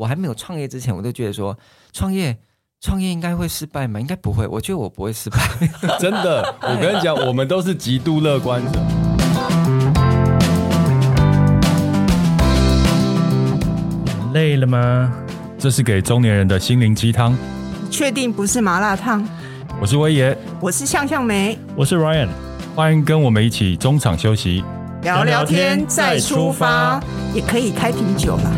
我还没有创业之前，我都觉得说创业创业应该会失败吗？应该不会，我觉得我不会失败。真的，我跟你讲，我们都是极度乐观的。累了吗？这是给中年人的心灵鸡汤。确定不是麻辣烫？我是威爷，我是向向梅，我是 Ryan，欢迎跟我们一起中场休息，聊聊天再出发，也可以开瓶酒啦。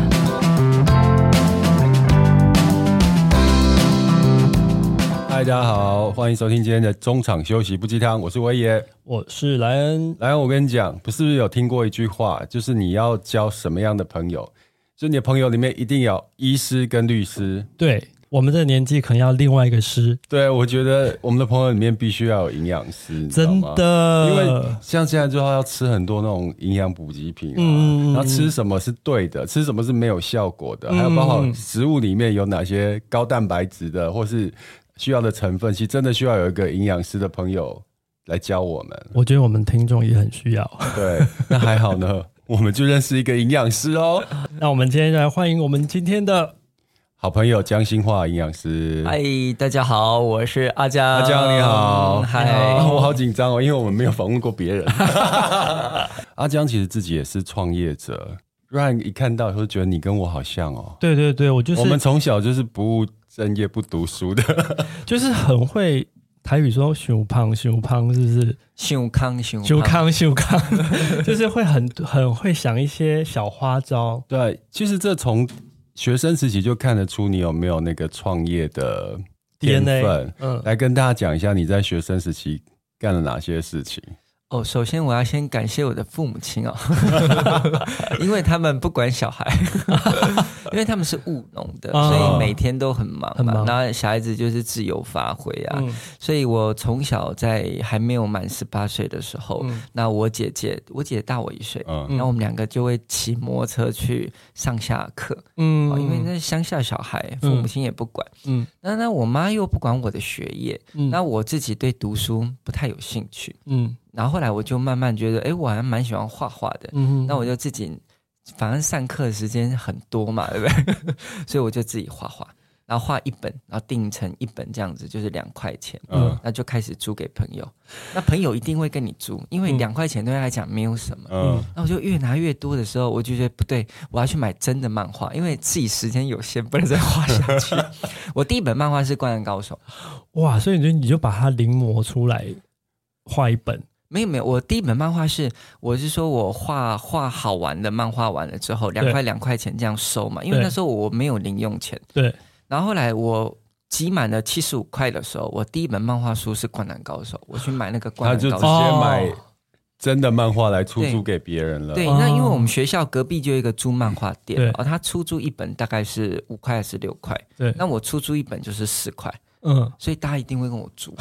嗨，大家好，欢迎收听今天的中场休息不鸡汤，我是威爷，我是莱恩。莱恩，我跟你讲，不是不是有听过一句话，就是你要交什么样的朋友，就你的朋友里面一定要医师跟律师。对。我们的年纪可能要另外一个师，对，我觉得我们的朋友里面必须要有营养师，真的，因为像现在之后要吃很多那种营养补给品啊，嗯，然后吃什么是对的，吃什么是没有效果的，嗯，还有包括食物里面有哪些高蛋白质的，或是需要的成分，其实真的需要有一个营养师的朋友来教我们。我觉得我们听众也很需要，对，那还好呢，我们就认识一个营养师哦。那我们今天来欢迎我们今天的。好朋友江心化营养师，嗨，大家好，我是阿江。阿江你好，嗨、嗯，我好紧张哦，因为我们没有访问过别人。阿江其实自己也是创业者，Ryan 一看到就觉得你跟我好像哦。对对对，我就是我们从小就是不务正业、不读书的，就是很会台语说“熊胖熊胖”，是不是？熊康熊熊康熊康，就是会很很会想一些小花招。对，其实这从。学生时期就看得出你有没有那个创业的天分，嗯，来跟大家讲一下你在学生时期干了哪些事情。哦，首先我要先感谢我的父母亲哦，因为他们不管小孩，因为他们是务农的，所以每天都很忙嘛。然后小孩子就是自由发挥啊，嗯、所以我从小在还没有满十八岁的时候，嗯、那我姐姐，我姐姐大我一岁，嗯，然后我们两个就会骑摩托车去上下课，嗯，因为那乡下小孩，父母亲也不管，嗯，那那我妈又不管我的学业，嗯，那我自己对读书不太有兴趣，嗯。然后后来我就慢慢觉得，哎，我还蛮喜欢画画的。嗯，那我就自己，反正上课的时间很多嘛，对不对？所以我就自己画画，然后画一本，然后订成一本这样子，就是两块钱。嗯，那就开始租给朋友。那朋友一定会跟你租，因为两块钱对他来讲没有什么。嗯，那我就越拿越多的时候，我就觉得不对，我要去买真的漫画，因为自己时间有限，不能再画下去。我第一本漫画是《灌篮高手》。哇，所以你就你就把它临摹出来，画一本。没有没有，我第一本漫画是，我是说我画画好玩的漫画完了之后，两块两块钱这样收嘛，因为那时候我没有零用钱。对。然后后来我集满了七十五块的时候，我第一本漫画书是《灌篮高手》，我去买那个《灌篮高手》。他就直接买真的漫画来出租给别人了。对，对，那因为我们学校隔壁就有一个租漫画店，哦，他出租一本大概是五块还是六块？对。那我出租一本就是四块，嗯，所以大家一定会跟我租。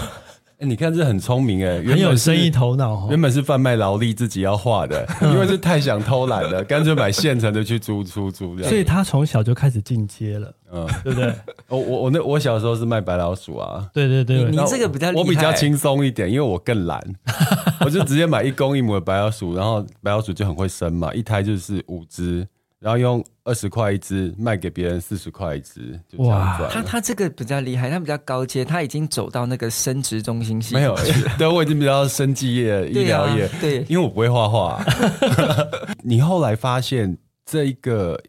你看这很聪明哎，很有生意头脑哦。原本是贩卖劳力，自己要画的，因为是太想偷懒了，干脆买现成的去租出租。所以他从小就开始进阶了，嗯，对不对？我我我那我小时候是卖白老鼠啊，对对对，你这个比较我比较轻松一点，因为我更懒，我就直接买一公一母的白老鼠，然后白老鼠就很会生嘛，一胎就是五只。然后用二十块一只卖给别人四十块一只，就这样赚。他他这个比较厉害，他比较高阶，他已经走到那个生殖中心系。没有，对，我已经比较生技业、医疗业。对，因为我不会画画。你后来发现这一个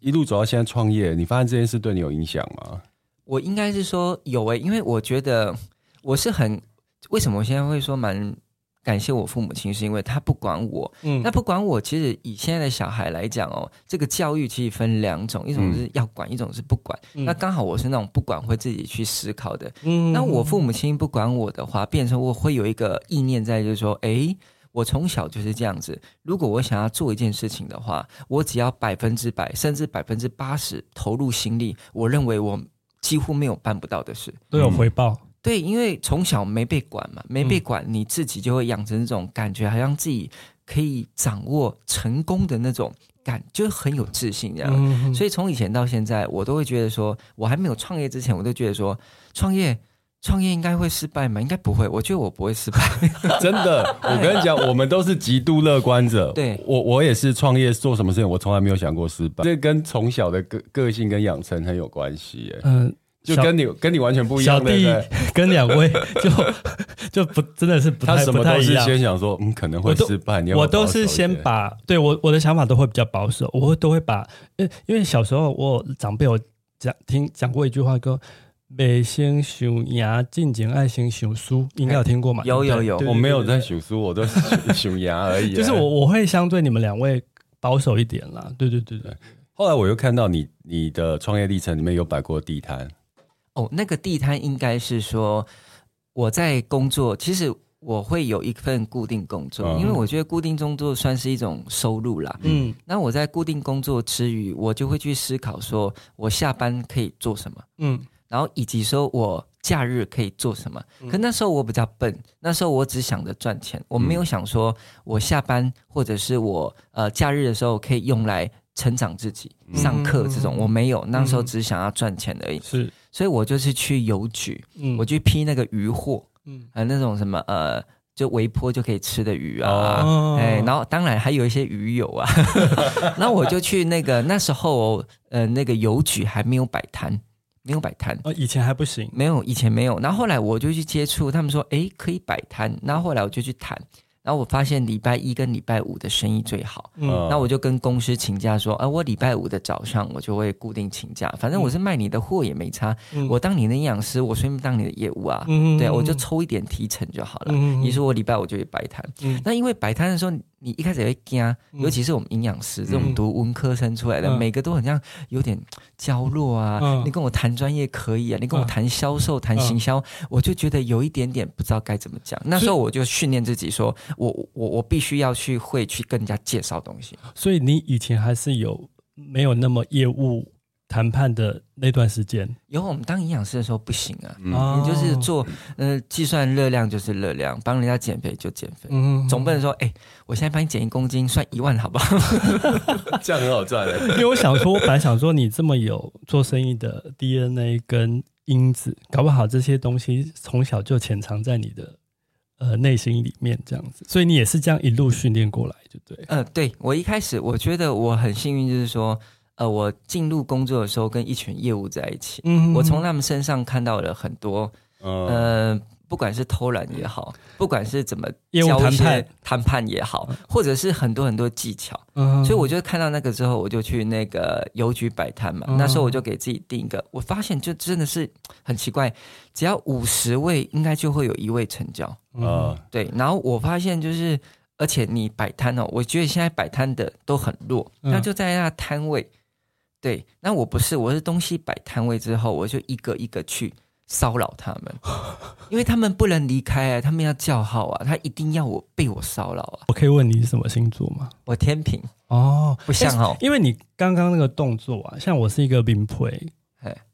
一路走到现在创业，你发现这件事对你有影响吗？我应该是说有诶、欸，因为我觉得我是很为什么我现在会说蛮。感谢我父母亲，是因为他不管我。嗯，那不管我，其实以现在的小孩来讲哦，这个教育其实分两种，一种是要管，嗯、一种是不管。嗯、那刚好我是那种不管，会自己去思考的。嗯，那我父母亲不管我的话，变成我会有一个意念在，就是说，哎，我从小就是这样子。如果我想要做一件事情的话，我只要百分之百，甚至百分之八十投入心力，我认为我几乎没有办不到的事，都有回报。嗯对，因为从小没被管嘛，没被管，你自己就会养成这种感觉，好像自己可以掌握成功的那种感，就很有自信这样。嗯、所以从以前到现在，我都会觉得说，我还没有创业之前，我都觉得说，创业创业应该会失败吗？应该不会，我觉得我不会失败。真的，我跟你讲，我们都是极度乐观者。对，我我也是创业做什么事情，我从来没有想过失败。这跟从小的个个性跟养成很有关系。哎，嗯，就跟你跟你完全不一样。小弟跟两位 就就不真的是不太他什么都是先想说，嗯，可能会失败。我都是先把对我我的想法都会比较保守，我会都会把，因因为小时候我长辈我讲听讲过一句话，说。未先想赢，进前爱先想输，应该有听过吗？有有有，我没有在想输，我都是想赢而已。就是我我会相对你们两位保守一点啦。对对对对。后来我又看到你你的创业历程里面有摆过地摊。哦，那个地摊应该是说我在工作，其实我会有一份固定工作，嗯、因为我觉得固定工作算是一种收入啦。嗯。那我在固定工作之余，我就会去思考说，我下班可以做什么？嗯。然后以及说我假日可以做什么？可那时候我比较笨，那时候我只想着赚钱，我没有想说我下班或者是我呃假日的时候可以用来成长自己、上课这种，我没有。那时候只想要赚钱而已。是，所以我就是去邮局，我去批那个鱼货，嗯，那种什么呃，就微波就可以吃的鱼啊，哎，然后当然还有一些鱼友啊，然后我就去那个那时候呃那个邮局还没有摆摊。没有摆摊哦，以前还不行，没有，以前没有。然后后来我就去接触，他们说，哎，可以摆摊。然后后来我就去谈。然后我发现礼拜一跟礼拜五的生意最好，嗯，那我就跟公司请假说，啊，我礼拜五的早上我就会固定请假，反正我是卖你的货也没差，嗯、我当你的营养师，我顺便当你的业务啊，嗯、对，我就抽一点提成就好了。嗯、你说我礼拜五就去摆摊，嗯、那因为摆摊的时候，你一开始也会惊，尤其是我们营养师这种读文科生出来的，嗯、每个都很像有点娇弱啊。嗯、你跟我谈专业可以啊，你跟我谈销售、谈行销，我就觉得有一点点不知道该怎么讲。那时候我就训练自己说。我我我必须要去会去跟人家介绍东西，所以你以前还是有没有那么业务谈判的那段时间？有，我们当营养师的时候不行啊，嗯、你就是做呃计算热量就是热量，帮人家减肥就减肥，嗯，总不能说哎、欸，我现在帮你减一公斤算一万好不好？这样很好赚的，因为我想说，我本来想说你这么有做生意的 DNA 跟因子，搞不好这些东西从小就潜藏在你的。呃，内心里面这样子，所以你也是这样一路训练过来，就对。呃，对，我一开始我觉得我很幸运，就是说，呃，我进入工作的时候跟一群业务在一起，我从他们身上看到了很多，嗯、呃。不管是偷懒也好，不管是怎么交一些谈判也好，或者是很多很多技巧，所以我就看到那个之后，我就去那个邮局摆摊嘛。那时候我就给自己定一个，我发现就真的是很奇怪，只要五十位，应该就会有一位成交。嗯，对。然后我发现就是，而且你摆摊哦，我觉得现在摆摊的都很弱，那就在那摊位。对，那我不是，我是东西摆摊位之后，我就一个一个去。骚扰他们，因为他们不能离开啊，他们要叫号啊，他一定要我被我骚扰啊。我可以问你是什么星座吗？我天平哦，不像哦，因为你刚刚那个动作啊，像我是一个灵配，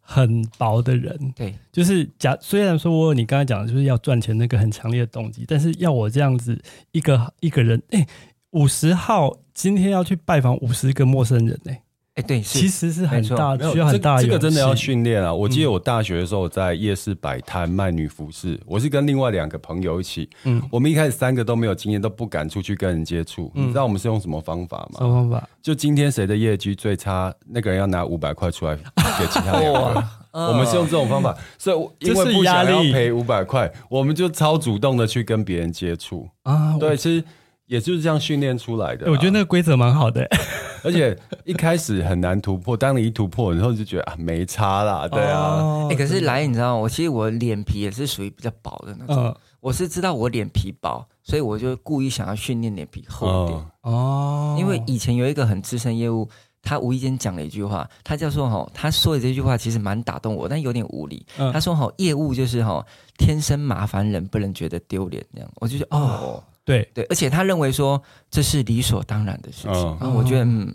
很薄的人，对，就是假虽然说我你刚才讲的就是要赚钱那个很强烈的动机，但是要我这样子一个一个人，哎，五十号今天要去拜访五十个陌生人，哎。哎，对，其实是很大，需要很大的。这个真的要训练啊！我记得我大学的时候在夜市摆摊卖女服饰，我是跟另外两个朋友一起。嗯，我们一开始三个都没有经验，都不敢出去跟人接触。你知道我们是用什么方法吗？什么方法？就今天谁的业绩最差，那个人要拿五百块出来给其他两个。我们是用这种方法，所以因为不想要赔五百块，我们就超主动的去跟别人接触啊。对，其实也就是这样训练出来的。我觉得那个规则蛮好的。而且一开始很难突破，当你一突破，然后就觉得啊没差啦，对啊。哎、哦欸，可是来，你知道？我其实我脸皮也是属于比较薄的那种。嗯、我是知道我脸皮薄，所以我就故意想要训练脸皮厚一点。哦。因为以前有一个很资深业务，他无意间讲了一句话，他叫做哈，他说的这句话其实蛮打动我，但有点无理。嗯、他说哈，业务就是哈，天生麻烦人，不能觉得丢脸这样。我就觉得哦。哦对对，而且他认为说这是理所当然的事情。然后、嗯、我觉得，嗯，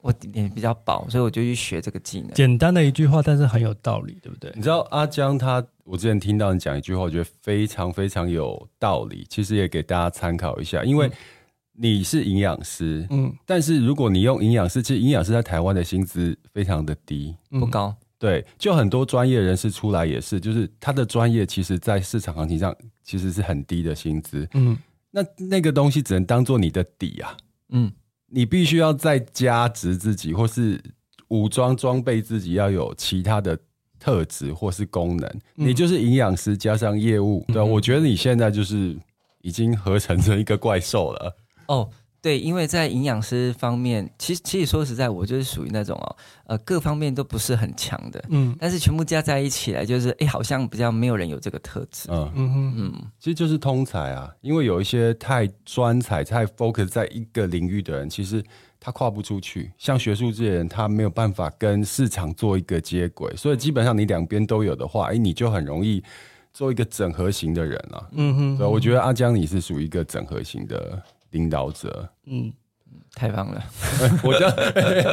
我脸比较薄，所以我就去学这个技能。简单的一句话，但是很有道理，对不对？你知道阿江他，我之前听到你讲一句话，我觉得非常非常有道理。其实也给大家参考一下，因为你是营养师，嗯，但是如果你用营养师，其实营养师在台湾的薪资非常的低，不高。对，就很多专业人士出来也是，就是他的专业其实，在市场行情上其实是很低的薪资。嗯，那那个东西只能当做你的底啊。嗯，你必须要再加值自己，或是武装装备自己，要有其他的特质或是功能。嗯、你就是营养师加上业务，对、啊，我觉得你现在就是已经合成成一个怪兽了。哦。对，因为在营养师方面，其实其实说实在，我就是属于那种哦，呃，各方面都不是很强的，嗯，但是全部加在一起来，就是哎，好像比较没有人有这个特质，嗯嗯嗯，其实就是通才啊，因为有一些太专才、太 focus 在一个领域的人，其实他跨不出去，像学术这些人，他没有办法跟市场做一个接轨，所以基本上你两边都有的话，哎，你就很容易做一个整合型的人啊，嗯哼，对，我觉得阿江你是属于一个整合型的。领导者，嗯，太棒了，我就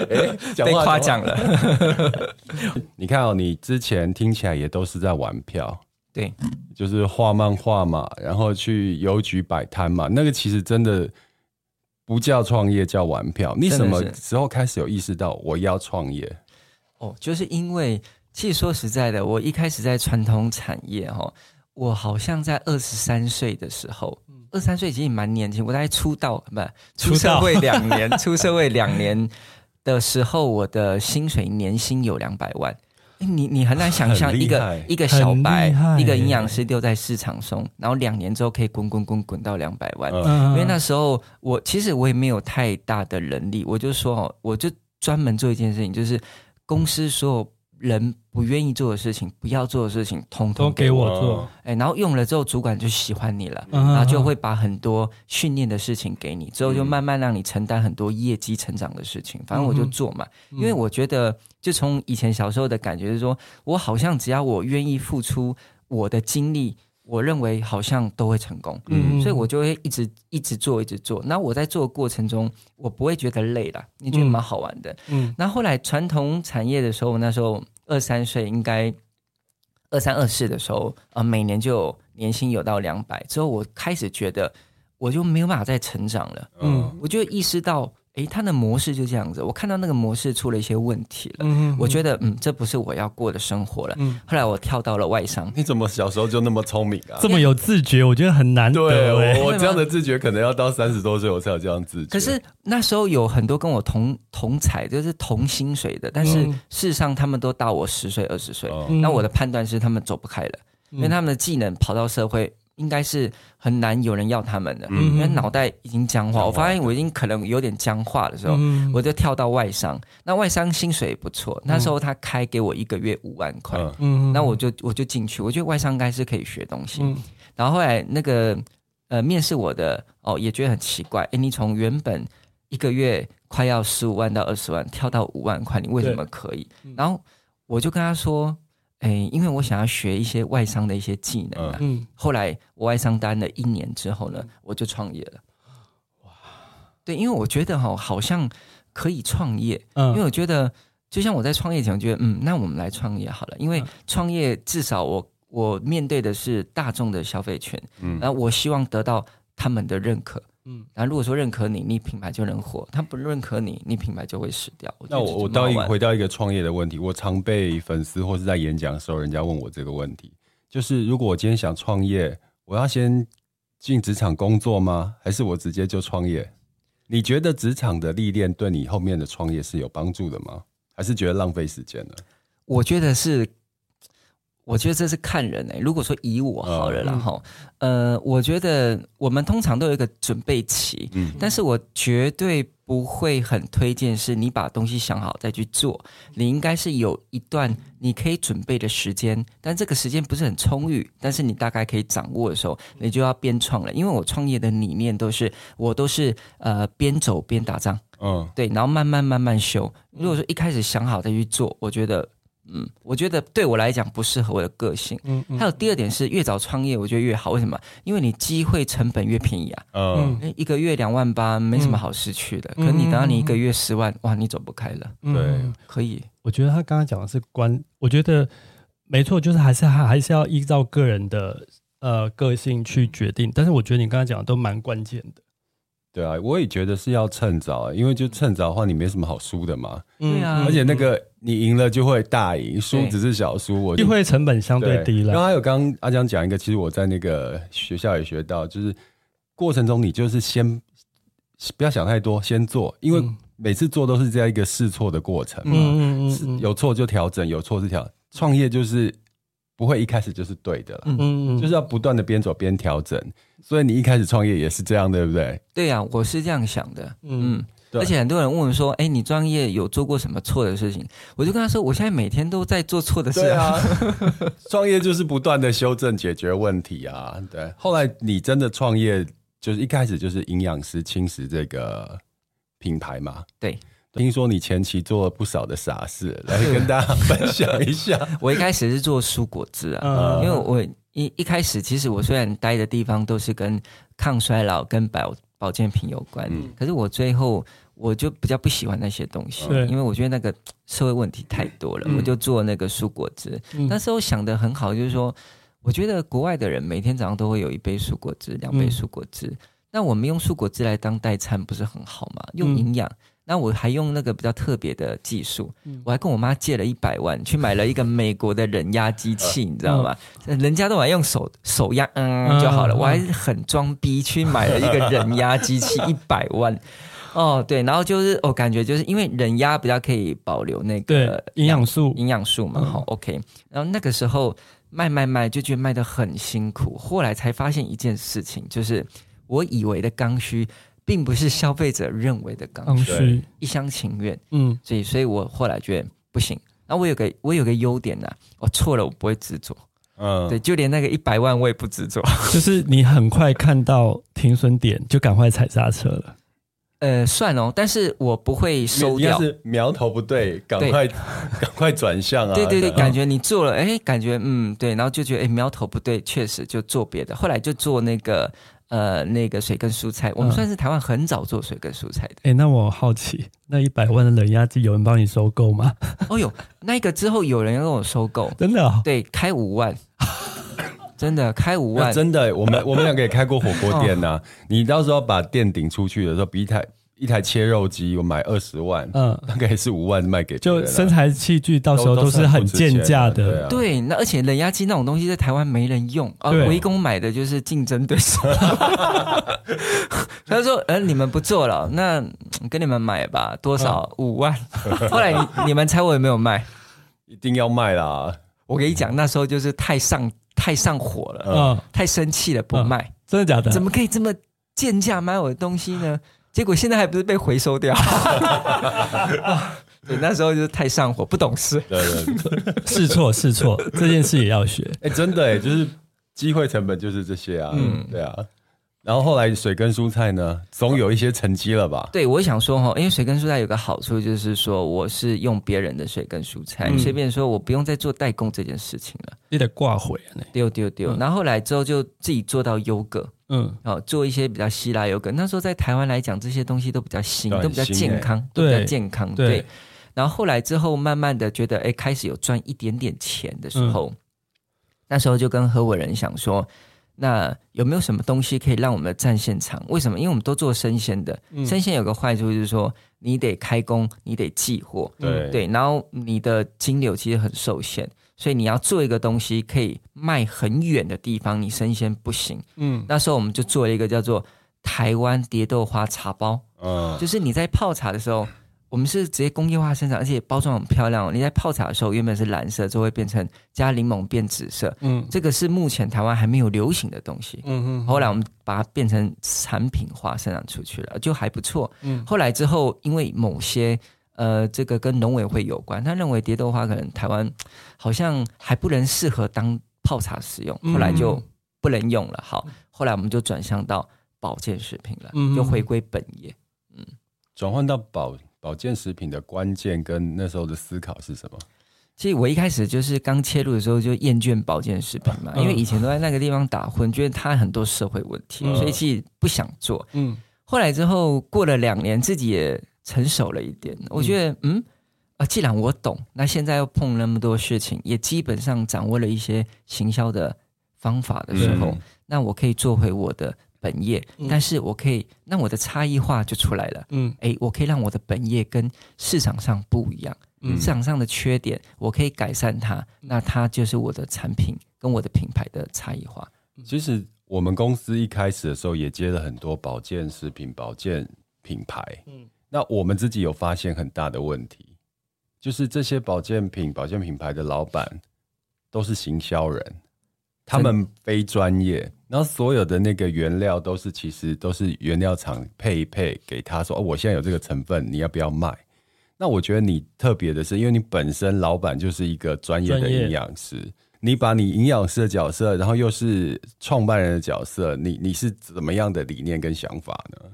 哎，被夸奖了。你看哦，你之前听起来也都是在玩票，对，就是画漫画嘛，然后去邮局摆摊嘛，那个其实真的不叫创业，叫玩票。你什么时候开始有意识到我要创业？哦，就是因为，其实说实在的，我一开始在传统产业哈，我好像在二十三岁的时候。二三岁其实蛮年轻，我大概出道不出社会两年，出社会两年的时候，我的薪水年薪有两百万。你你很难想象一个一个小白，一个营养师丢在市场中，然后两年之后可以滚滚滚滚到两百万。因为那时候我其实我也没有太大的能力，我就说哦，我就专门做一件事情，就是公司所有。人不愿意做的事情，不要做的事情，通通给我做。哎，然后用了之后，主管就喜欢你了，然后就会把很多训练的事情给你，之后就慢慢让你承担很多业绩成长的事情。反正我就做嘛，因为我觉得，就从以前小时候的感觉是说，我好像只要我愿意付出我的精力。我认为好像都会成功，嗯，所以我就会一直一直做，一直做。那我在做的过程中，我不会觉得累了，你觉得蛮好玩的，嗯。那后来传统产业的时候，那时候二三岁，应该二三二四的时候啊，每年就有年薪有到两百，之后我开始觉得我就没有办法再成长了，嗯，我就意识到。诶，他的模式就这样子，我看到那个模式出了一些问题了。嗯，我觉得嗯，这不是我要过的生活了。嗯，后来我跳到了外商。你怎么小时候就那么聪明啊？这么有自觉，我觉得很难得。对，我我这样的自觉可能要到三十多岁我才有这样自觉。可是那时候有很多跟我同同才，就是同薪水的，但是事实上他们都大我十岁二十岁。那、嗯、我的判断是他们走不开了，嗯、因为他们的技能跑到社会。应该是很难有人要他们的，嗯、因为脑袋已经僵化。我发现我已经可能有点僵化的时候，嗯、我就跳到外商。那外商薪水也不错，嗯、那时候他开给我一个月五万块，嗯，那我就我就进去。我觉得外商应该是可以学东西。嗯、然后后来那个呃面试我的哦也觉得很奇怪，诶，你从原本一个月快要十五万到二十万跳到五万块，你为什么可以？对然后我就跟他说。哎，因为我想要学一些外商的一些技能啊。嗯，后来我外商待了一年之后呢，我就创业了。哇，对，因为我觉得哈，好像可以创业。嗯，因为我觉得，就像我在创业前，我觉得，嗯，那我们来创业好了。因为创业至少我我面对的是大众的消费群，嗯，然后我希望得到他们的认可。嗯，然后如果说认可你，你品牌就能火；他不认可你，你品牌就会死掉。那我我倒一回到一个创业的问题，我常被粉丝或是在演讲的时候，人家问我这个问题，就是如果我今天想创业，我要先进职场工作吗？还是我直接就创业？你觉得职场的历练对你后面的创业是有帮助的吗？还是觉得浪费时间呢？我觉得是。我觉得这是看人诶、欸。如果说以我好了，然后，呃，我觉得我们通常都有一个准备期，嗯，但是我绝对不会很推荐是你把东西想好再去做。你应该是有一段你可以准备的时间，但这个时间不是很充裕，但是你大概可以掌握的时候，你就要边创了。因为我创业的理念都是，我都是呃边走边打仗，嗯，对，然后慢慢慢慢修。如果说一开始想好再去做，我觉得。嗯，我觉得对我来讲不适合我的个性。嗯，嗯，还有第二点是越早创业，我觉得越好。为什么？因为你机会成本越便宜啊。嗯，一个月两万八，没什么好失去的。嗯、可你等到你一个月十万，哇，你走不开了。对、嗯，可以。我觉得他刚刚讲的是关，我觉得没错，就是还是还还是要依照个人的呃个性去决定。但是我觉得你刚刚讲的都蛮关键的。对啊，我也觉得是要趁早，因为就趁早的话，你没什么好输的嘛。对啊，而且那个你赢了就会大赢，输只是小输，我机会成本相对低了。然后还有刚刚阿江讲一个，其实我在那个学校也学到，就是过程中你就是先不要想太多，先做，因为每次做都是这样一个试错的过程嘛。嗯嗯嗯，有错就调整，有错是调。创业就是。不会一开始就是对的了，嗯嗯，就是要不断的边走边调整。所以你一开始创业也是这样，对不对？对呀、啊，我是这样想的，嗯。对而且很多人问我说：“哎，你创业有做过什么错的事情？”我就跟他说：“我现在每天都在做错的事。”对啊，创业就是不断的修正、解决问题啊。对，后来你真的创业，就是一开始就是营养师轻食这个品牌嘛？对。听说你前期做了不少的傻事，来跟大家分享一下。我一开始是做蔬果汁啊，因为我一一开始其实我虽然待的地方都是跟抗衰老、跟保保健品有关，可是我最后我就比较不喜欢那些东西，因为我觉得那个社会问题太多了，我就做那个蔬果汁。那时候想的很好，就是说，我觉得国外的人每天早上都会有一杯蔬果汁、两杯蔬果汁，那我们用蔬果汁来当代餐不是很好吗？用营养。那我还用那个比较特别的技术，我还跟我妈借了一百万去买了一个美国的冷压机器，你知道吗？人家都还用手手压嗯就好了，我还很装逼去买了一个冷压机器 一百万。哦，对，然后就是我感觉就是因为冷压比较可以保留那个营养素，营养素嘛，好 OK。然后那个时候卖卖卖就觉得卖的很辛苦，后来才发现一件事情，就是我以为的刚需。并不是消费者认为的刚需，一厢情愿。嗯，所以，所以我后来觉得不行。那我有个我有个优点呢、啊，我错了，我不会执着。嗯，对，就连那个一百万我也不执着。就是你很快看到停损点，就赶快踩刹车了。呃，算哦，但是我不会收掉。是苗头不对，赶快对 赶快转向啊！对对对，感觉你做了，哎，感觉嗯对，然后就觉得哎苗头不对，确实就做别的。后来就做那个。呃，那个水跟蔬菜，我们算是台湾很早做水跟蔬菜的。哎、嗯，那我好奇，那一百万的冷压机有人帮你收购吗？哦哟，那个之后有人要跟我收购，真的、哦？对，开五万，真的开五万，真的。我们我们两个也开过火锅店呐、啊，哦、你到时候把店顶出去的时候，比一台。一台切肉机我买二十万，嗯，大概是五万卖给就身材器具，到时候都是很贱价的。对，啊、对，那而且冷压机那种东西在台湾没人用啊，围攻买的就是竞争对手。他说：“呃，你们不做了，那跟你们买吧，多少？五万。后来你你们猜我有没有卖？一定要卖啦！我跟你讲，那时候就是太上太上火了，嗯，太生气了，不卖。真的假的？怎么可以这么贱价买我的东西呢？”结果现在还不是被回收掉？对，那时候就是太上火，不懂事。对对对，试错试错，这件事也要学。哎、真的哎，就是机会成本就是这些啊。嗯，对啊。然后后来水跟蔬菜呢，总有一些成绩了吧？对，我想说哈，因为水跟蔬菜有个好处，就是说我是用别人的水跟蔬菜，随、嗯、便说我不用再做代工这件事情了。你得挂回啊，丢丢丢。然后后来之后就自己做到优格。嗯，哦，做一些比较希腊优格。那时候在台湾来讲，这些东西都比较新，都比较健康，都比较健康。对。然后后来之后，慢慢的觉得，哎，开始有赚一点点钱的时候，那时候就跟合伙人想说，那有没有什么东西可以让我们的战线长？为什么？因为我们都做生鲜的，生鲜有个坏处就是说，你得开工，你得寄货，对对，然后你的金流其实很受限。所以你要做一个东西可以卖很远的地方，你生鲜不行。嗯，那时候我们就做了一个叫做台湾蝶豆花茶包。嗯，就是你在泡茶的时候，我们是直接工业化生产，而且包装很漂亮。你在泡茶的时候，原本是蓝色，就会变成加柠檬变紫色。嗯，这个是目前台湾还没有流行的东西。嗯嗯，后来我们把它变成产品化生产出去了，就还不错。嗯，后来之后因为某些。呃，这个跟农委会有关，他认为蝶豆花可能台湾好像还不能适合当泡茶使用，后来就不能用了。好，后来我们就转向到保健食品了，就回归本业。嗯，转换到保保健食品的关键跟那时候的思考是什么？其实我一开始就是刚切入的时候就厌倦保健食品嘛，因为以前都在那个地方打混，觉得它很多社会问题，所以其实不想做。嗯，后来之后过了两年，自己也。成熟了一点，我觉得，嗯，啊，既然我懂，那现在又碰那么多事情，也基本上掌握了一些行销的方法的时候，嗯、那我可以做回我的本业，嗯、但是我可以，那我的差异化就出来了。嗯，哎，我可以让我的本业跟市场上不一样，嗯，市场上的缺点我可以改善它，嗯、那它就是我的产品跟我的品牌的差异化。其实我们公司一开始的时候也接了很多保健食品、保健品牌，嗯，那我们自己有发现很大的问题，就是这些保健品、保健品牌的老板都是行销人。他们非专业，然后所有的那个原料都是其实都是原料厂配一配给他说，哦，我现在有这个成分，你要不要卖？那我觉得你特别的是，因为你本身老板就是一个专业的营养师，你把你营养师的角色，然后又是创办人的角色，你你是怎么样的理念跟想法呢？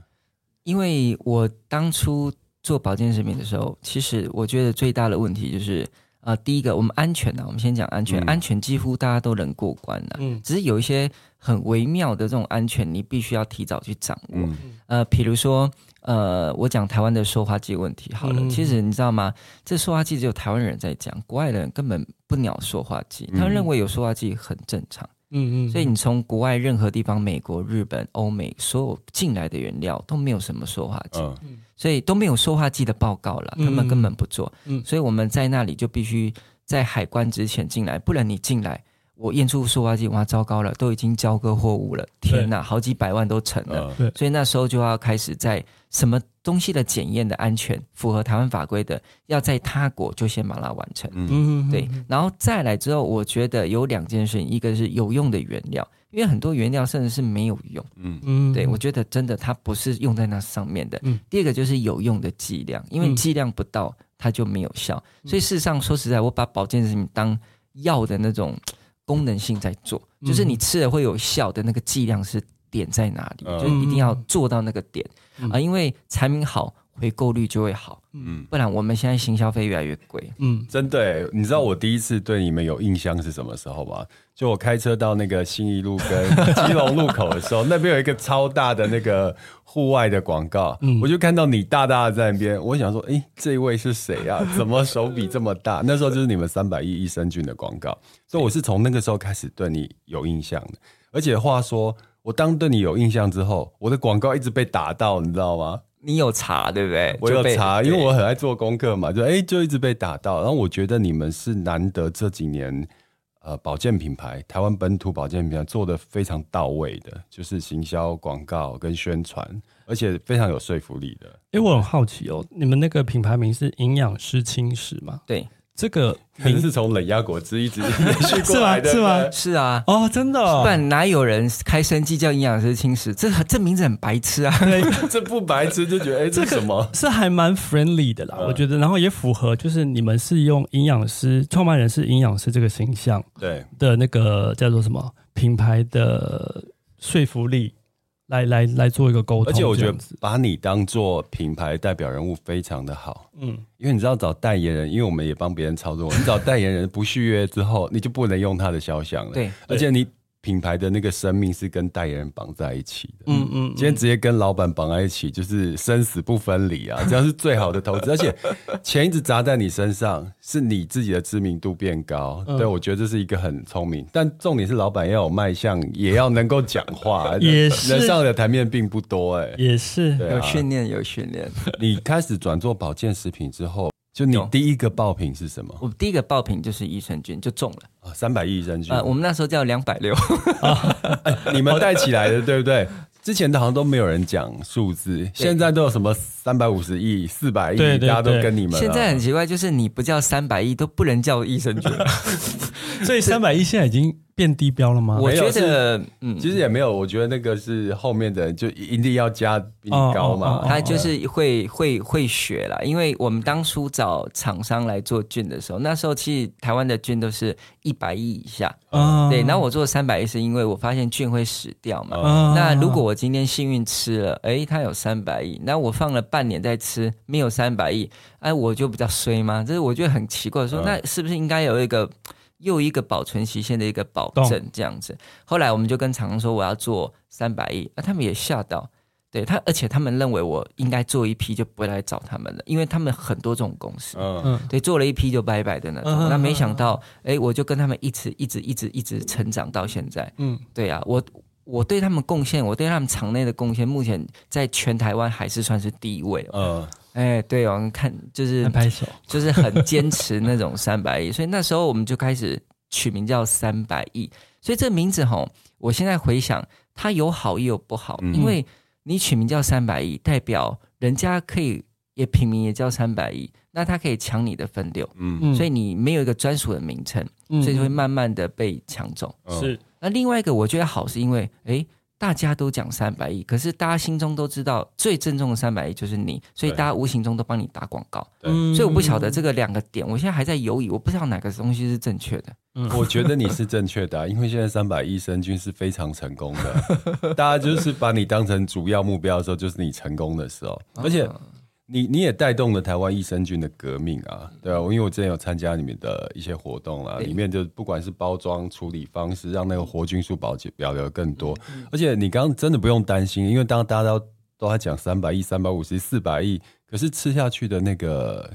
因为我当初做保健食品的时候，其实我觉得最大的问题就是。啊、呃，第一个，我们安全呢、啊，我们先讲安全，嗯、安全几乎大家都能过关的、啊，嗯，只是有一些很微妙的这种安全，你必须要提早去掌握。嗯、呃，比如说，呃，我讲台湾的塑化剂问题好了，嗯、其实你知道吗？这塑化剂只有台湾人在讲，国外的人根本不鸟塑化剂，他们认为有塑化剂很正常。嗯嗯，所以你从国外任何地方，美国、日本、欧美，所有进来的原料都没有什么塑化剂，嗯、所以都没有塑化剂的报告了，他们根本不做。嗯，所以我们在那里就必须在海关之前进来，不然你进来，我验出塑化剂，哇，糟糕了，都已经交割货物了，天哪，好几百万都成了。嗯、所以那时候就要开始在什么东西的检验的安全符合台湾法规的，要在他国就先把它完成。嗯，对，然后再来之后，我觉得有两件事情，一个是有用的原料，因为很多原料甚至是没有用。嗯嗯，对，我觉得真的它不是用在那上面的。嗯，第二个就是有用的剂量，因为剂量不到它就没有效。所以事实上说实在，我把保健食品当药的那种功能性在做，就是你吃了会有效的那个剂量是。点在哪里？就一定要做到那个点啊、嗯呃！因为产品好，回购率就会好。嗯，不然我们现在新消费越来越贵。嗯，真的，你知道我第一次对你们有印象是什么时候吗？就我开车到那个新一路跟 基隆路口的时候，那边有一个超大的那个户外的广告，嗯、我就看到你大大的在那边，我想说，哎，这位是谁啊？怎么手笔这么大？那时候就是你们三百亿益生菌的广告，所以我是从那个时候开始对你有印象的。而且话说。我当对你有印象之后，我的广告一直被打到，你知道吗？你有查对不对？我有查，因为我很爱做功课嘛，就哎、欸，就一直被打到。然后我觉得你们是难得这几年呃保健品牌，台湾本土保健品牌做得非常到位的，就是行销广告跟宣传，而且非常有说服力的。哎、欸，我很好奇哦，你们那个品牌名是营养师轻食吗？对。这个可能是从冷压果汁一直 延续过来的，是吗？是啊，哦，真的，不然哪有人开生机叫营养师轻食？这这名字很白痴啊！这不白痴就觉得哎，这什么？是还蛮 friendly 的啦，我觉得，然后也符合，就是你们是用营养师创办人是营养师这个形象，对的那个叫做什么品牌的说服力。来来来做一个沟通，而且我觉得把你当做品牌代表人物非常的好，嗯，因为你知道找代言人，因为我们也帮别人操作，你找代言人不续约之后，你就不能用他的肖像了，对，而且你。品牌的那个生命是跟代言人绑在一起的，嗯嗯，今天直接跟老板绑在一起，就是生死不分离啊，这样是最好的投资，而且钱一直砸在你身上，是你自己的知名度变高，对，我觉得这是一个很聪明，但重点是老板要有卖相，也要能够讲话，也是。能上的台面并不多，哎，也是。有训练有训练。你开始转做保健食品之后。就你第一个爆品是什么？我第一个爆品就是益生菌，就中了啊，三百亿益生菌。呃，我们那时候叫两百六，你们带起来的，对不对？之前的好像都没有人讲数字，现在都有什么三百五十亿、四百亿，大家都跟你们。现在很奇怪，就是你不叫三百亿都不能叫益生菌，所以三百亿现在已经。变低标了吗？我觉得，嗯，其实也没有。我觉得那个是后面的，就一定要加比你高嘛。他就是会会会学啦，因为我们当初找厂商来做菌的时候，那时候其实台湾的菌都是一百亿以下。嗯，对。然后我做三百亿是因为我发现菌会死掉嘛。那如果我今天幸运吃了，哎，它有三百亿，那我放了半年再吃，没有三百亿，哎，我就比较衰吗？这是我觉得很奇怪，说那是不是应该有一个？又一个保存期限的一个保证，这样子。后来我们就跟厂商说，我要做三百亿，那他们也吓到，对他，而且他们认为我应该做一批就不会来找他们了，因为他们很多这种公司，嗯，对，做了一批就拜拜的那种。那没想到，哎，我就跟他们一直一直一直一直成长到现在，嗯，对啊，我我对他们贡献，我对他们场内的贡献，目前在全台湾还是算是第一位。嗯，哎，对哦，你看就是拍手，就是很坚持那种三百亿，所以那时候我们就开始取名叫三百亿。所以这名字吼，我现在回想，它有好也有不好，嗯、因为你取名叫三百亿，代表人家可以也品名也叫三百亿，那他可以抢你的分流，嗯，所以你没有一个专属的名称，嗯、所以就会慢慢的被抢走。嗯、是，那另外一个我觉得好，是因为诶大家都讲三百亿，可是大家心中都知道最正宗的三百亿就是你，所以大家无形中都帮你打广告。对，所以我不晓得这个两个点，我现在还在犹豫，我不知道哪个东西是正确的。嗯，我觉得你是正确的啊，因为现在三百亿生菌是非常成功的，大家就是把你当成主要目标的时候，就是你成功的时候，而且。你你也带动了台湾益生菌的革命啊，对啊，因为我之前有参加你们的一些活动啊，里面就不管是包装处理方式，让那个活菌素保保留更多，而且你刚刚真的不用担心，因为当大家都都在讲三百亿、三百五十、四百亿，可是吃下去的那个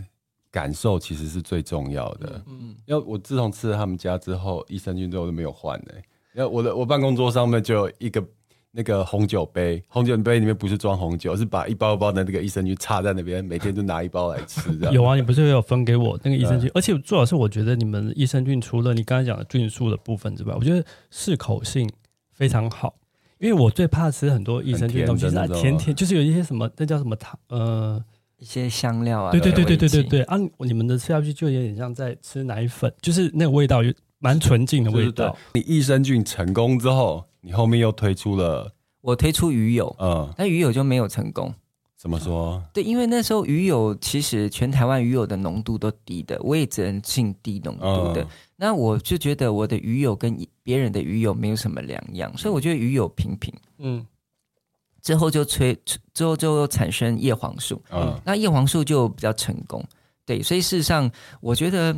感受其实是最重要的。嗯，因为我自从吃了他们家之后，益生菌之后都没有换呢。因为我的我办公桌上面就有一个。那个红酒杯，红酒杯里面不是装红酒，是把一包一包的那个益生菌插在那边，每天都拿一包来吃。有啊，你不是有分给我那个益生菌？对而且主要是我觉得你们益生菌除了你刚才讲的菌素的部分之外，我觉得适口性非常好。因为我最怕吃很多益生菌的东西，那甜甜，就是有一些什么那叫什么糖，呃，一些香料啊。对对对对对对对啊！你们的吃下去就有点像在吃奶粉，就是那个味道有蛮纯净的味道。你益生菌成功之后。你后面又推出了，我推出鱼友，嗯，但鱼友就没有成功。怎么说？对，因为那时候鱼友其实全台湾鱼友的浓度都低的，我也只能进低浓度的。嗯、那我就觉得我的鱼友跟别人的鱼友没有什么两样，所以我觉得鱼友平平。嗯，之后就催，之后就产生叶黄素，嗯，那叶黄素就比较成功。对，所以事实上我觉得。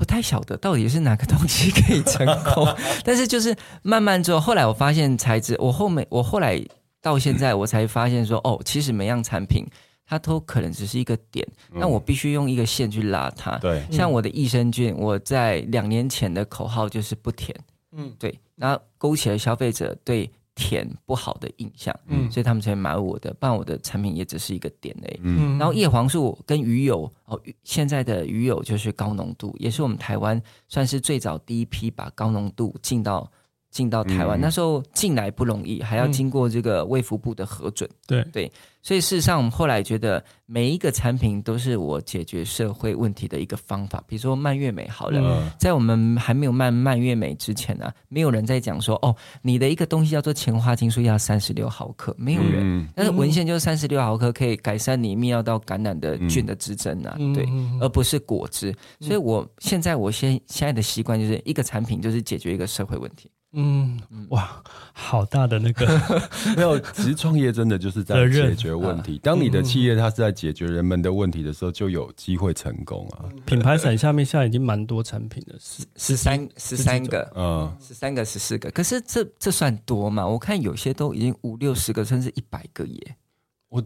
不太晓得到底是哪个东西可以成功，但是就是慢慢做后，后来我发现才知，我后面我后来到现在我才发现说，哦，其实每样产品它都可能只是一个点，那我必须用一个线去拉它。对，像我的益生菌，我在两年前的口号就是不甜，嗯，对，然后勾起了消费者对。甜不好的印象，嗯，所以他们才买我的，不然我的产品也只是一个点而已，嗯，然后叶黄素跟鱼油哦，现在的鱼油就是高浓度，也是我们台湾算是最早第一批把高浓度进到。进到台湾、嗯、那时候进来不容易，还要经过这个卫福部的核准。对、嗯、对，所以事实上我们后来觉得每一个产品都是我解决社会问题的一个方法。比如说蔓越莓好了，嗯、在我们还没有卖蔓越莓之前呢、啊，没有人在讲说哦，你的一个东西叫做前花青素要三十六毫克，没有人。嗯、但是文献就是三十六毫克可以改善你泌尿道感染的菌的滋生啊，嗯、对，而不是果汁。所以我现在我现现在的习惯就是一个产品就是解决一个社会问题。嗯，哇，好大的那个 没有，其实创业真的就是在解决问题。当你的企业它是在解决人们的问题的时候，就有机会成功啊。品牌伞下面现在已经蛮多产品了，十十三十三个，嗯，十三个十四个。可是这这算多吗？我看有些都已经五六十个，甚至一百个耶。我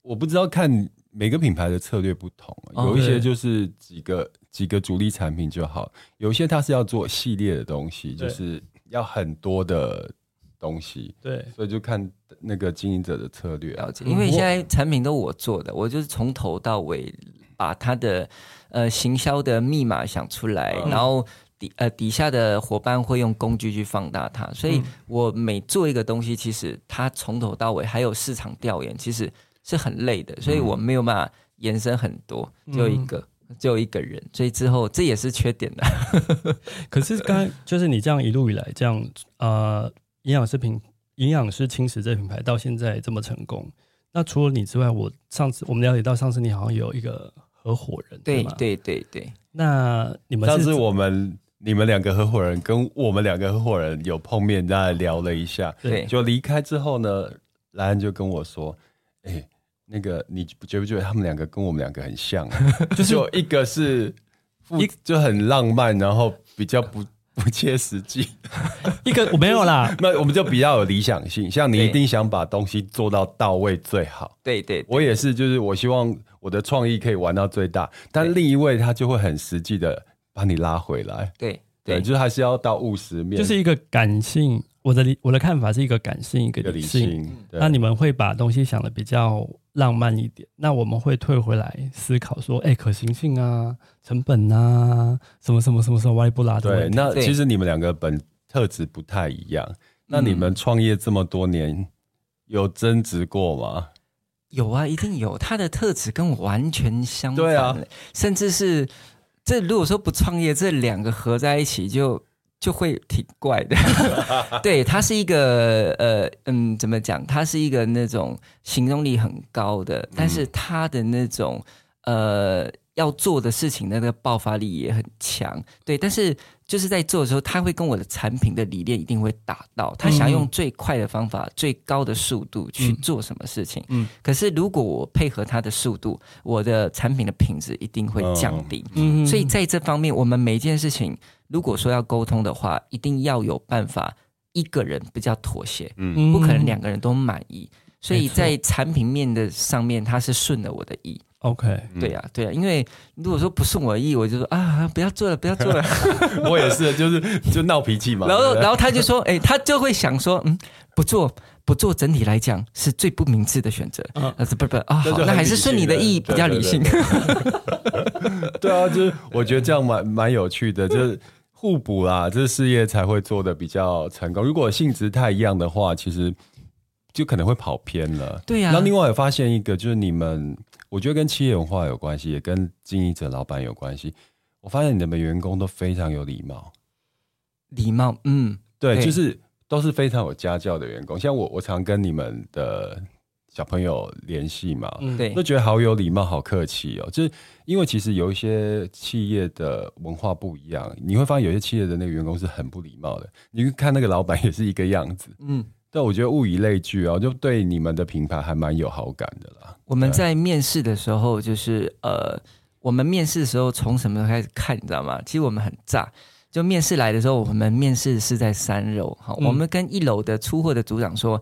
我不知道，看每个品牌的策略不同，有一些就是几个几个主力产品就好，有一些它是要做系列的东西，就是。要很多的东西，对，所以就看那个经营者的策略。了解，因为现在产品都我做的，我就是从头到尾把它的呃行销的密码想出来，嗯、然后底呃底下的伙伴会用工具去放大它，所以我每做一个东西，其实它从头到尾还有市场调研，其实是很累的，所以我没有办法延伸很多，就一个。嗯就一个人，所以之后这也是缺点的。可是刚刚就是你这样一路以来这样呃，营养食品营养师轻食这品牌到现在这么成功，那除了你之外，我上次我们了解到上次你好像有一个合伙人，对吗？对对对对。那你们上次我们你们两个合伙人跟我们两个合伙人有碰面，大家聊了一下，对，就离开之后呢，莱恩就跟我说，哎、欸。那个，你觉不觉得他们两个跟我们两个很像？就是有一个是一就很浪漫，然后比较不不切实际。一个 我没有啦，那我们就比较有理想性。像你一定想把东西做到到位最好。对对，我也是，就是我希望我的创意可以玩到最大，但另一位他就会很实际的把你拉回来。对对，就是还是要到务实面，就是一个感性。我的我的看法是一个感性，一个理性。理性那你们会把东西想的比较浪漫一点，那我们会退回来思考说，哎、欸，可行性啊，成本啊，什么什么什么什么歪不拉的。对，那其实你们两个本特质不太一样。那你们创业这么多年，有争执过吗？有啊，一定有。他的特质跟我完全相反，对啊，甚至是这如果说不创业，这两个合在一起就就会挺怪的。对，他是一个呃嗯，怎么讲？他是一个那种行动力很高的，但是他的那种呃要做的事情的那个爆发力也很强。对，但是。就是在做的时候，他会跟我的产品的理念一定会达到。他想用最快的方法、嗯、最高的速度去做什么事情。嗯，可是如果我配合他的速度，我的产品的品质一定会降低。嗯，所以在这方面，我们每一件事情，如果说要沟通的话，一定要有办法一个人比较妥协。嗯，不可能两个人都满意。所以在产品面的上面，他是顺了我的意。OK，对呀、啊，对呀、啊，因为如果说不顺我的意，我就说啊，不要做了，不要做了。我也是，就是就闹脾气嘛。然后，然后他就说，哎，他就会想说，嗯，不做，不做，整体来讲是最不明智的选择。啊，不不啊，好，那还是顺你的意比较理性。对，对，对，对啊，就是我觉得这样蛮蛮有趣的，就是互补啦，这事业才会做的比较成功。如果性质太一样的话，其实就可能会跑偏了。对呀、啊。然后另外也发现一个，就是你们。我觉得跟企业文化有关系，也跟经营者、老板有关系。我发现你们员工都非常有礼貌，礼貌，嗯，对，对，就是都是非常有家教的员工。像我，我常跟你们的小朋友联系嘛，嗯，对，都觉得好有礼貌、好客气哦。就是因为其实有一些企业的文化不一样，你会发现有些企业的那个员工是很不礼貌的。你看那个老板也是一个样子，嗯。但我觉得物以类聚啊，就对你们的品牌还蛮有好感的啦。我们在面试的时候，就是呃，我们面试的时候从什么时候开始看，你知道吗？其实我们很炸。就面试来的时候，我们面试是在三楼，好，我们跟一楼的出货的组长说。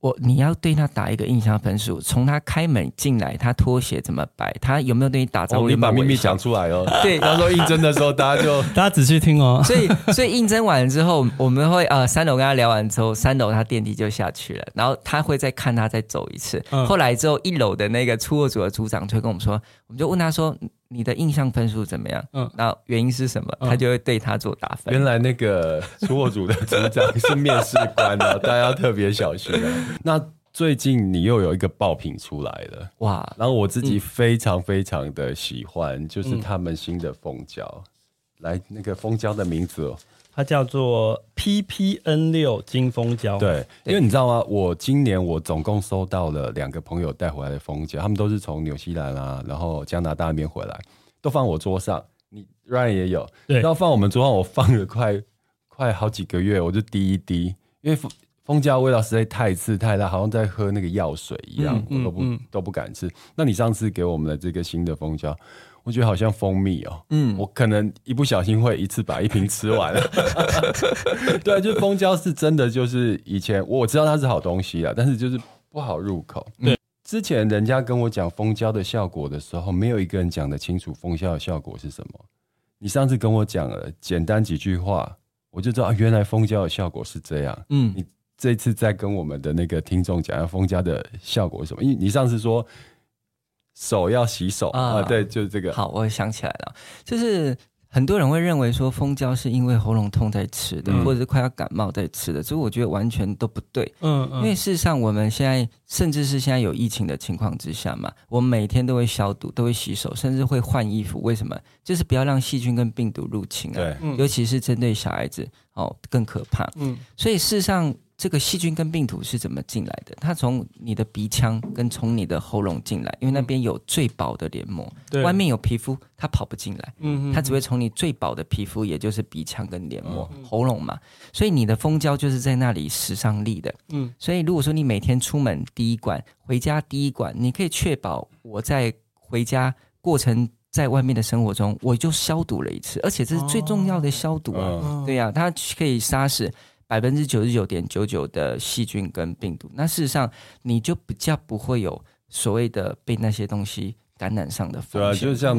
我你要对他打一个印象分数，从他开门进来，他拖鞋怎么摆，他有没有对你打招呼？哦，你把秘密讲出来哦。对，到时候应征的时候，大家就大家仔细听哦。所以所以应征完了之后，我们会呃三楼跟他聊完之后，三楼他电梯就下去了，然后他会再看他再走一次。嗯、后来之后一楼的那个出货组的组长就跟我们说，我们就问他说。你的印象分数怎么样？嗯，那原因是什么？他就会对他做打分。原来那个出货组的组长是面试官啊，大家要特别小心啊。那最近你又有一个爆品出来了，哇！然后我自己非常非常的喜欢，嗯、就是他们新的蜂胶。来，那个蜂胶的名字哦。它叫做 PPN 六金蜂胶，对，因为你知道吗？我今年我总共收到了两个朋友带回来的蜂胶，他们都是从纽西兰啊，然后加拿大那边回来，都放我桌上。你 Ryan 也有，对，然后放我们桌上，我放了快快好几个月，我就滴一滴，因为蜂蜂胶味道实在太刺太辣，好像在喝那个药水一样，嗯、我都不、嗯、都不敢吃。那你上次给我们的这个新的蜂胶。我觉得好像蜂蜜哦，嗯，我可能一不小心会一次把一瓶吃完了。对，就蜂胶是真的，就是以前我知道它是好东西啊，但是就是不好入口。对，之前人家跟我讲蜂胶的效果的时候，没有一个人讲得清楚蜂胶的效果是什么。你上次跟我讲了简单几句话，我就知道啊，原来蜂胶的效果是这样。嗯，你这次再跟我们的那个听众讲下蜂胶的效果是什么？因为你上次说。手要洗手啊、呃，对，就是这个。好，我想起来了，就是很多人会认为说蜂胶是因为喉咙痛在吃的，嗯、或者是快要感冒在吃的，所以我觉得完全都不对。嗯嗯，因为事实上我们现在甚至是现在有疫情的情况之下嘛，我们每天都会消毒，都会洗手，甚至会换衣服。为什么？就是不要让细菌跟病毒入侵啊。对，尤其是针对小孩子哦，更可怕。嗯，所以事实上。这个细菌跟病毒是怎么进来的？它从你的鼻腔跟从你的喉咙进来，因为那边有最薄的黏膜，对外面有皮肤，它跑不进来。嗯，它只会从你最薄的皮肤，也就是鼻腔跟黏膜、嗯、喉咙嘛。所以你的蜂胶就是在那里使上力的。嗯，所以如果说你每天出门第一管，回家第一管，你可以确保我在回家过程在外面的生活中，我就消毒了一次，而且这是最重要的消毒啊。哦、对呀、啊，它可以杀死。百分之九十九点九九的细菌跟病毒，那事实上你就比较不会有所谓的被那些东西感染上的风险。对啊，就像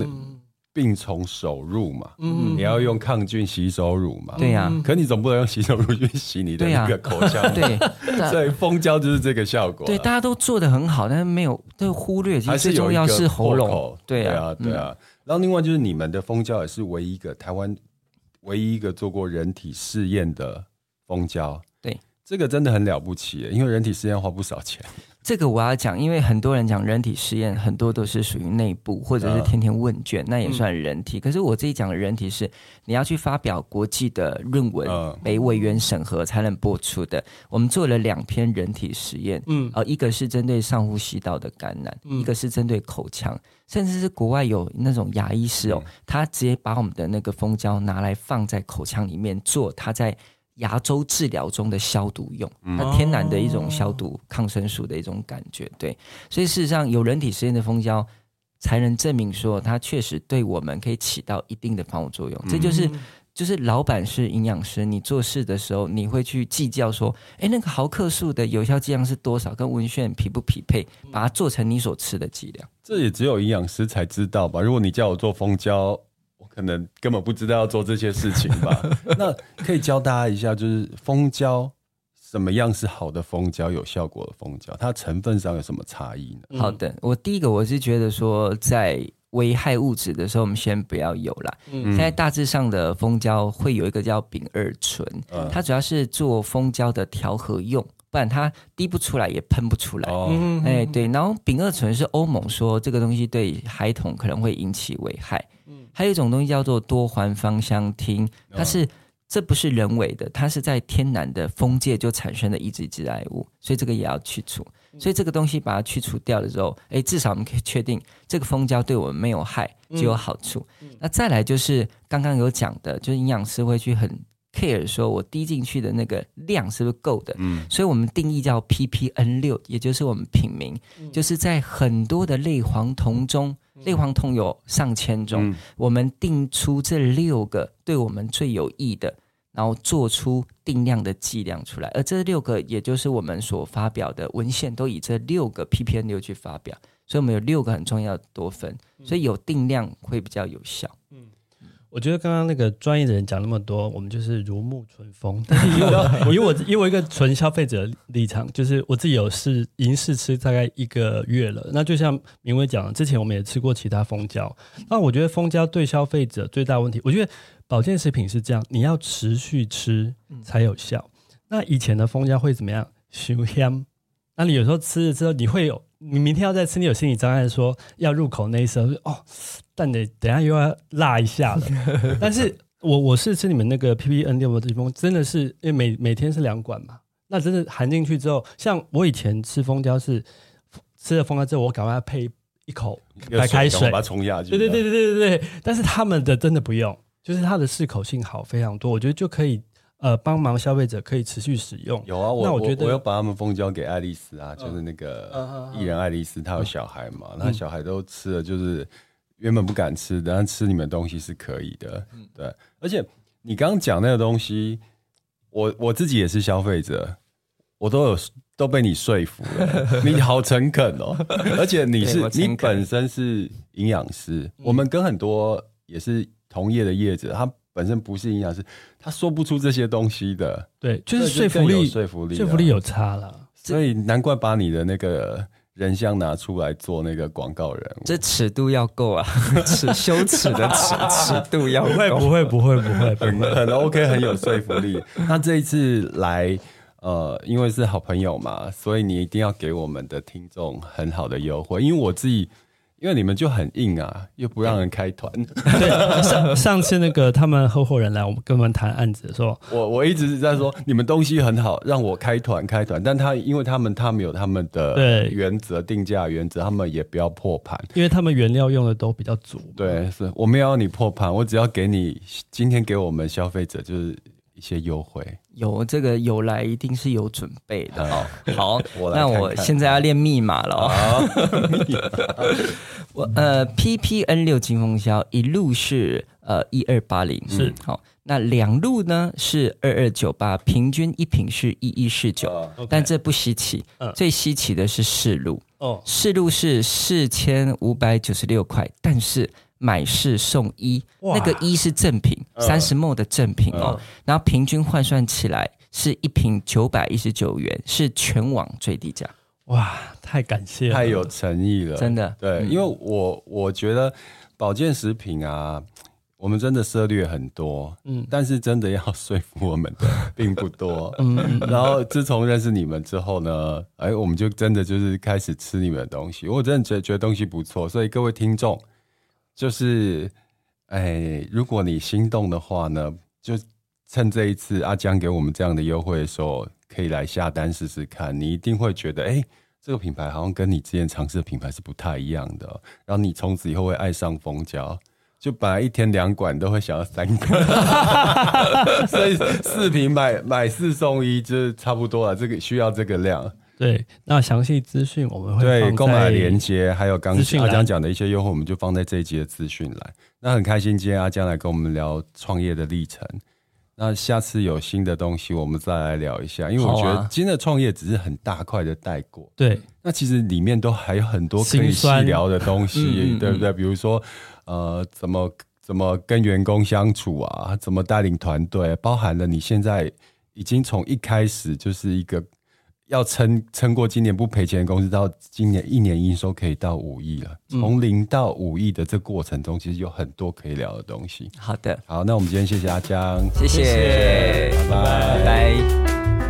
病从手入嘛，嗯，你要用抗菌洗手乳嘛，对呀，可你总不能用洗手乳去洗你的那个口腔，对，所以蜂胶就是这个效果。对，大家都做的很好，但是没有都忽略，其实最重要是喉咙。对啊，对啊。然后另外就是你们的蜂胶也是唯一一个台湾唯一一个做过人体试验的蜂胶。对，这个真的很了不起，因为人体实验花不少钱。这个我要讲，因为很多人讲人体实验，很多都是属于内部或者是天天问卷，那也算人体。可是我自己讲的人体是你要去发表国际的论文，被委员审核才能播出的。我们做了两篇人体实验，嗯，呃，一个是针对上呼吸道的感染，一个是针对口腔，甚至是国外有那种牙医师哦，他直接把我们的那个蜂胶拿来放在口腔里面做，他在。牙周治疗中的消毒用，它天然的一种消毒抗生素的一种感觉，对，所以事实上有人体实验的蜂胶，才能证明说它确实对我们可以起到一定的防护作用。这就是就是老板是营养师，你做事的时候你会去计较说，哎，那个毫克数的有效剂量是多少，跟文献匹不匹配，把它做成你所吃的剂量。这也只有营养师才知道吧？如果你叫我做蜂胶。可能根本不知道要做这些事情吧？那可以教大家一下，就是蜂胶什么样是好的蜂胶，有效果的蜂胶，它成分上有什么差异呢？好的，我第一个我是觉得说，在危害物质的时候，我们先不要有啦。嗯，现在大致上的蜂胶会有一个叫丙二醇，它主要是做蜂胶的调和用，不然它滴不出来也喷不出来。哦，哎，对，然后丙二醇是欧盟说这个东西对孩童可能会引起危害。还有一种东西叫做多环芳香烃，它是这不是人为的，它是在天然的蜂界就产生的一级致癌物，所以这个也要去除。所以这个东西把它去除掉的时候，哎，至少我们可以确定这个蜂胶对我们没有害，就有好处。那再来就是刚刚有讲的，就是营养师会去很 care 说我滴进去的那个量是不是够的？嗯，所以我们定义叫 ppn 六，也就是我们品名，就是在很多的类黄酮中。类黄酮有上千种，嗯、我们定出这六个对我们最有益的，然后做出定量的剂量出来，而这六个也就是我们所发表的文献都以这六个 P P N 六去发表，所以我们有六个很重要的多酚，所以有定量会比较有效。嗯。我觉得刚刚那个专业的人讲那么多，我们就是如沐春风。但是以我以我以我一个纯消费者立场，就是我自己有试已经试吃大概一个月了。那就像明威讲的，之前我们也吃过其他蜂胶。那我觉得蜂胶对消费者最大问题，我觉得保健食品是这样，你要持续吃才有效。那以前的蜂胶会怎么样？熏香。那你有时候吃了之后，你会有。你明天要再吃，你有心理障碍，说要入口那一时候，哦，但得等下又要辣一下了。但是我我是吃你们那个 ppn 六的地方，真的是因为每每天是两管嘛，那真的含进去之后，像我以前吃蜂胶是吃了蜂胶之后，我赶快配一口白开水，把它冲下去。对对对对对对对。但是他们的真的不用，就是它的适口性好非常多，我觉得就可以。呃，帮忙消费者可以持续使用。有啊，我那我觉得我要把他们蜂胶给爱丽丝啊，就是那个艺人爱丽丝，她有小孩嘛，她小孩都吃了，就是原本不敢吃，但吃你们东西是可以的。对，而且你刚刚讲那个东西，我我自己也是消费者，我都有都被你说服了。你好诚恳哦，而且你是你本身是营养师，我们跟很多也是同业的业者，他。本身不是营养师，他说不出这些东西的。对，就是说服力，说服力，说服力有差了。所以难怪把你的那个人像拿出来做那个广告人物，这尺度要够啊，尺羞耻的尺尺度要够。不会不会不会不会，很很 OK，很有说服力。那这一次来，呃，因为是好朋友嘛，所以你一定要给我们的听众很好的优惠，因为我自己。因为你们就很硬啊，又不让人开团。对，上 上次那个他们合伙人来，我们跟我们谈案子的时候，我我一直是在说你们东西很好，让我开团开团。但他因为他们他们有他们的原则定价原则，他们也不要破盘，因为他们原料用的都比较足。对，是我没有要你破盘，我只要给你今天给我们消费者就是。一些优惠，有这个有来一定是有准备的。哦。好，那我现在要练密码了。哦。我呃，ppn 六金蜂胶一路是呃一二八零。是。好，那两路呢是二二九八，平均一瓶是一一四九，但这不稀奇，最稀奇的是四路。哦，四路是四千五百九十六块，但是。买四送一，那个一是赠品，三十 ml 的赠品哦，然后平均换算起来是一瓶九百一十九元，是全网最低价。哇，太感谢了，太有诚意了，真的。对，因为我我觉得保健食品啊。我们真的涉猎很多，嗯，但是真的要说服我们的并不多，嗯，然后自从认识你们之后呢，哎，我们就真的就是开始吃你们的东西，我真的觉得觉得东西不错，所以各位听众，就是，哎，如果你心动的话呢，就趁这一次阿江给我们这样的优惠的时候，可以来下单试试看，你一定会觉得，哎，这个品牌好像跟你之前尝试的品牌是不太一样的，然后你从此以后会爱上蜂胶。就本来一天两管都会想要三管，所以四瓶买买四送一就差不多了。这个需要这个量。对，那详细资讯我们会对购买链接，还有刚阿江讲的一些优惠，我们就放在这一集的资讯栏。那很开心今天阿江来跟我们聊创业的历程。那下次有新的东西，我们再来聊一下。因为我觉得今天的创业只是很大块的带过。对，那其实里面都还有很多可以细聊的东西，对不对？比如说。呃，怎么怎么跟员工相处啊？怎么带领团队？包含了你现在已经从一开始就是一个要撑撑过今年不赔钱的公司，到今年一年营收可以到五亿了。从零到五亿的这过程中，其实有很多可以聊的东西。好的，好，那我们今天谢谢阿江，谢谢，拜拜。拜拜。